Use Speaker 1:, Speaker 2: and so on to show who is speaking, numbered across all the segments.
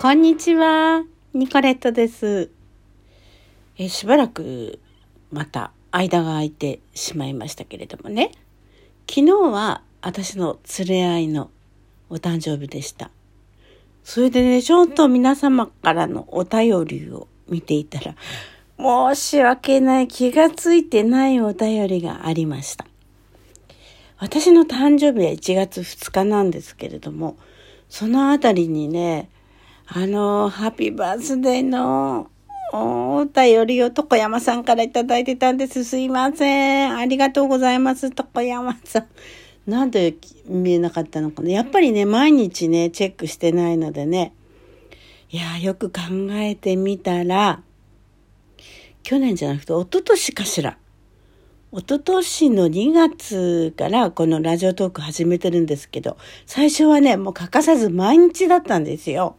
Speaker 1: こんにちは。ニコレットです。えしばらくまた間が空いてしまいましたけれどもね。昨日は私の連れ合いのお誕生日でした。それでね、ちょっと皆様からのお便りを見ていたら、申し訳ない気がついてないお便りがありました。私の誕生日は1月2日なんですけれども、そのあたりにね、あの、ハッピーバースデーのお便りを床山さんからいただいてたんです。すいません。ありがとうございます、床山さん。なんで見えなかったのかな。やっぱりね、毎日ね、チェックしてないのでね。いや、よく考えてみたら、去年じゃなくて一昨年かしら。一昨年の2月からこのラジオトーク始めてるんですけど、最初はね、もう欠かさず毎日だったんですよ。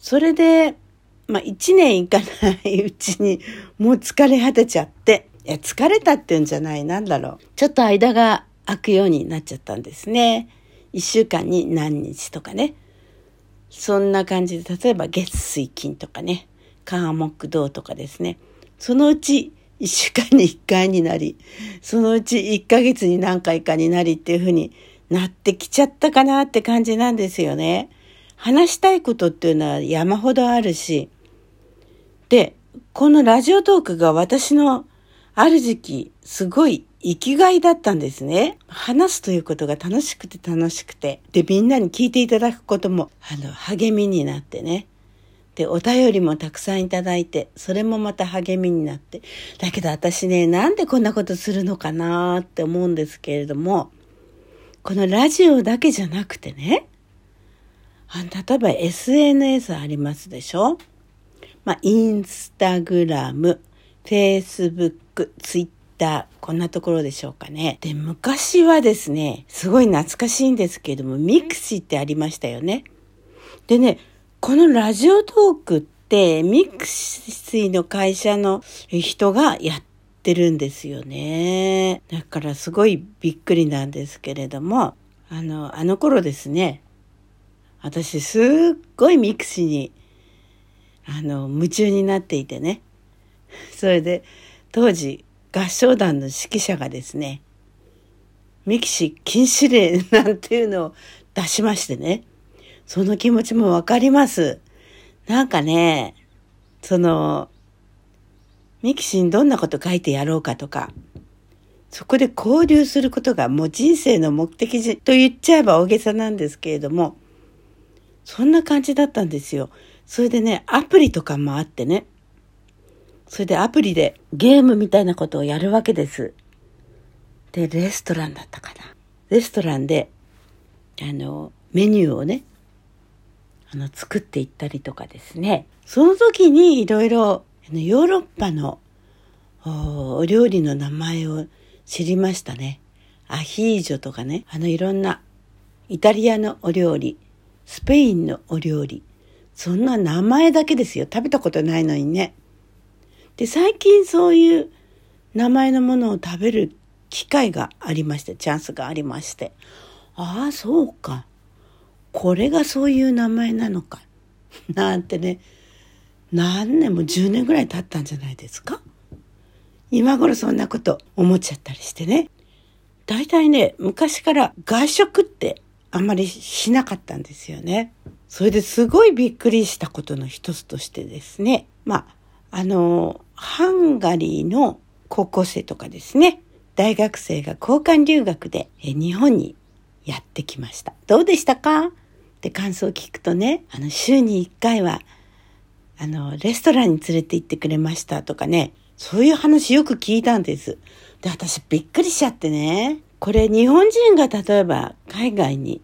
Speaker 1: それで、まあ1年いかないうちにもう疲れ果てちゃって、いや疲れたっていうんじゃない、なんだろう。ちょっと間が空くようになっちゃったんですね。1週間に何日とかね。そんな感じで、例えば月水金とかね、火木土とかですね。そのうち1週間に1回になり、そのうち1ヶ月に何回かになりっていう風になってきちゃったかなって感じなんですよね。話したいことっていうのは山ほどあるし、で、このラジオトークが私のある時期、すごい生きがいだったんですね。話すということが楽しくて楽しくて。で、みんなに聞いていただくことも、あの、励みになってね。で、お便りもたくさんいただいて、それもまた励みになって。だけど私ね、なんでこんなことするのかなって思うんですけれども、このラジオだけじゃなくてね、例えば SNS ありますでしょ？まあ、インスタグラム、フェイスブック、ツイッター、こんなところでしょうかね。で、昔はですね、すごい懐かしいんですけれども、ミクシーってありましたよね。でね、このラジオトークって、ミクシーの会社の人がやってるんですよね。だからすごいびっくりなんですけれども、あの、あの頃ですね、私すっごいミクシーにあの、夢中になっていてね。それで、当時、合唱団の指揮者がですね、ミクシー禁止令なんていうのを出しましてね。その気持ちもわかります。なんかね、その、ミキシにどんなこと書いてやろうかとか、そこで交流することがもう人生の目的と言っちゃえば大げさなんですけれども、そんな感じだったんですよ。それでね、アプリとかもあってね。それでアプリでゲームみたいなことをやるわけです。で、レストランだったかな。レストランで、あの、メニューをね、あの、作っていったりとかですね。その時にいろいろ、ヨーロッパのお料理の名前を知りましたね。アヒージョとかね、あのいろんなイタリアのお料理、スペインのお料理、そんな名前だけですよ。食べたことないのにね。で、最近そういう名前のものを食べる機会がありまして、チャンスがありまして。ああ、そうか。これがそういう名前なのか。なんてね、何年も10年ぐらい経ったんじゃないですか今頃そんなこと思っちゃったりしてね。大体ね、昔から外食ってあんまりしなかったんですよね。それですごいびっくりしたことの一つとしてですね。まあ、あの、ハンガリーの高校生とかですね。大学生が交換留学で日本にやってきました。どうでしたか？って感想を聞くとね、あの、週に1回は、あの、レストランに連れて行ってくれましたとかね、そういう話よく聞いたんです。で、私びっくりしちゃってね。これ日本人が例えば海外に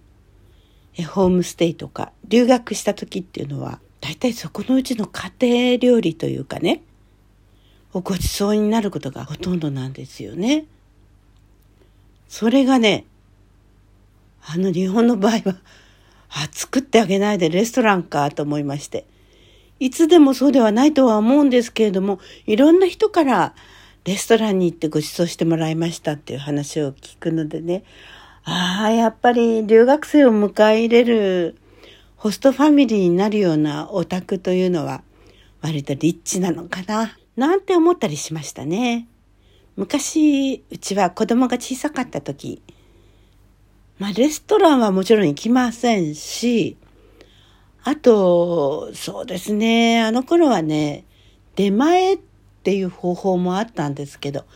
Speaker 1: ホームステイとか留学した時っていうのは大体そこのうちの家庭料理というかねごちそうになることがほとんどなんですよね。それがねあの日本の場合はあ作ってあげないでレストランかと思いましていつでもそうではないとは思うんですけれどもいろんな人からレストランに行ってご馳走してもらいましたっていう話を聞くのでねああ、やっぱり留学生を迎え入れるホストファミリーになるようなお宅というのは割とリッチなのかななんて思ったりしましたね。昔うちは子供が小さかった時まあレストランはもちろん行きませんしあとそうですねあの頃はね出前っていう方法もあったんですけど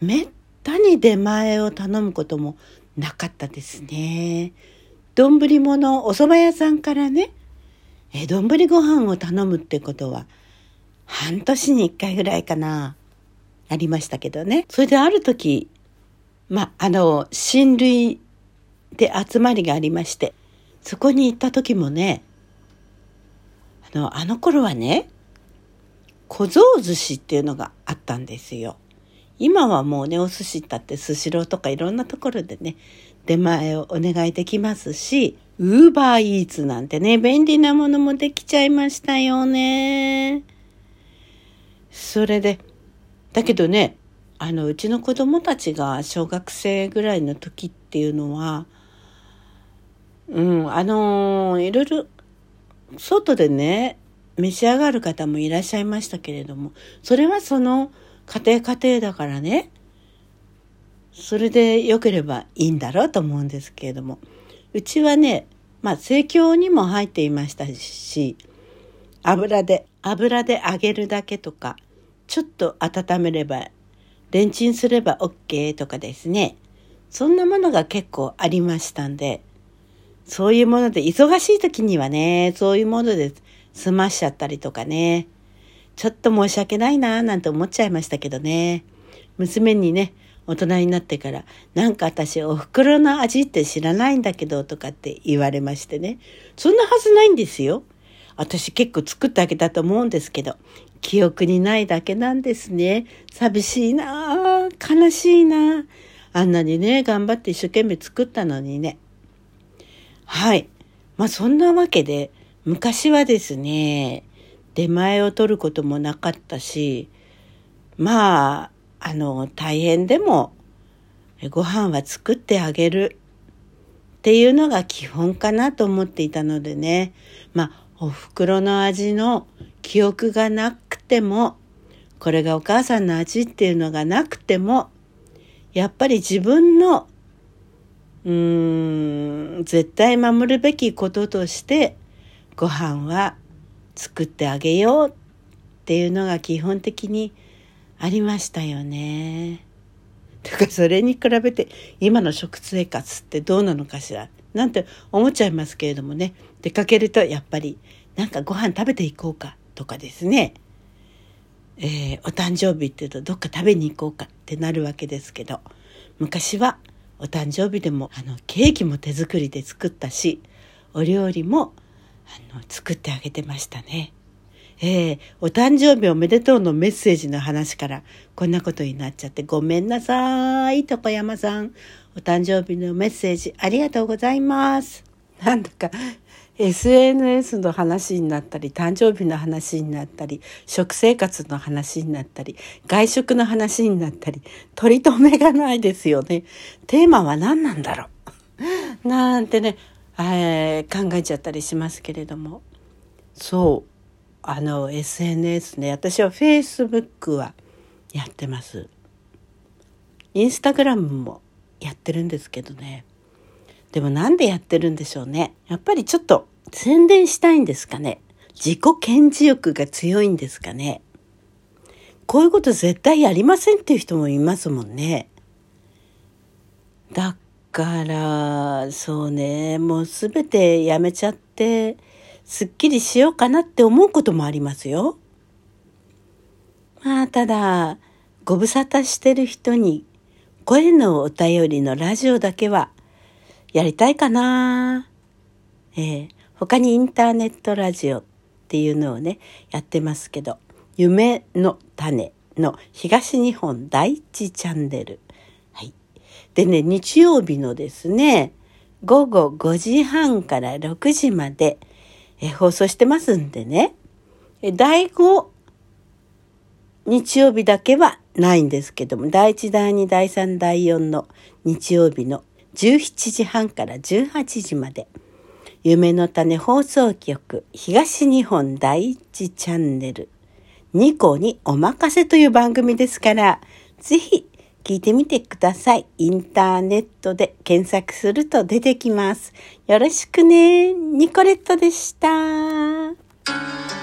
Speaker 1: めったに出前を頼むこともなかったですね。丼物お蕎麦屋さんからねえ丼ご飯を頼むってことは半年に一回ぐらいかなありましたけどねそれである時まああの親類で集まりがありましてそこに行った時もねあのあの頃はね小僧寿司っていうのがあったんですよ。今はもうねお寿司ったってスシローとかいろんなところでね出前をお願いできますし、ウーバーイーツなんてね、便利なものもできちゃいましたよね。それで、だけどね、あの、うちの子供たちが小学生ぐらいの時っていうのは、うん、あのいろいろ、外でね、召し上がる方もいらっしゃいましたけれども、それはその家庭家庭だからね、それで良ければいいんだろうと思うんですけれども。うちはねまあ盛況にも入っていましたし油で油で揚げるだけとかちょっと温めればレンチンすれば OK とかですね。そんなものが結構ありましたんでそういうもので忙しい時にはねそういうもので済ましちゃったりとかね。ちょっと申し訳ないなぁなんて思っちゃいましたけどね。娘にね大人になってからなんか私お袋の味って知らないんだけどとかって言われましてね。そんなはずないんですよ。私結構作ってあげたと思うんですけど記憶にないだけなんですね。寂しいなぁ悲しいなぁ。あんなにね頑張って一生懸命作ったのにね。はい。まあそんなわけで昔はですね出前を取ることもなかったしまああの大変でもご飯は作ってあげるっていうのが基本かなと思っていたのでね。まあお袋の味の記憶がなくてもこれがお母さんの味っていうのがなくてもやっぱり自分のうーん絶対守るべきこととしてご飯は作ってあげようっていうのが基本的にありましたよね。だかそれに比べて今の食生活ってどうなのかしら。なんて思っちゃいますけれどもね。出かけるとやっぱりなんかご飯食べていこうかとかですね、えー、お誕生日っていうとどっか食べに行こうかってなるわけですけど。昔はお誕生日でもあのケーキも手作りで作ったしお料理もあの作ってあげてましたね。えー、お誕生日おめでとうのメッセージの話からこんなことになっちゃってごめんなさい、床山さん。お誕生日のメッセージありがとうございます。なんだか SNS の話になったり誕生日の話になったり食生活の話になったり外食の話になったり取り留めがないですよね。テーマは何なんだろう なんてね、えー、考えちゃったりしますけれども。そう。あの SNS ね。私は Facebook はやってます。インスタグラムもやってるんですけどね。でもなんでやってるんでしょうね。やっぱりちょっと宣伝したいんですかね。自己顕示欲が強いんですかね。こういうこと絶対やりませんっていう人もいますもんね。だからそうねもう全てやめちゃってすっきりしようかなって思うこともありますよ。まあ、ただ、ご無沙汰してる人に声のお便りのラジオだけはやりたいかな。えー、他にインターネットラジオっていうのをね、やってますけど、夢の種の東日本第一チャンネル。でね、日曜日のですね、午後5時半から6時まで、え放送してますんでね。第5日曜日だけはないんですけども、第1、第2、第3、第4の日曜日の17時半から18時まで、夢の種放送局東日本第一チャンネルニコにお任せという番組ですから、ぜひ聞いてみてください。インターネットで検索すると出てきます。よろしくね。ニコレットでした。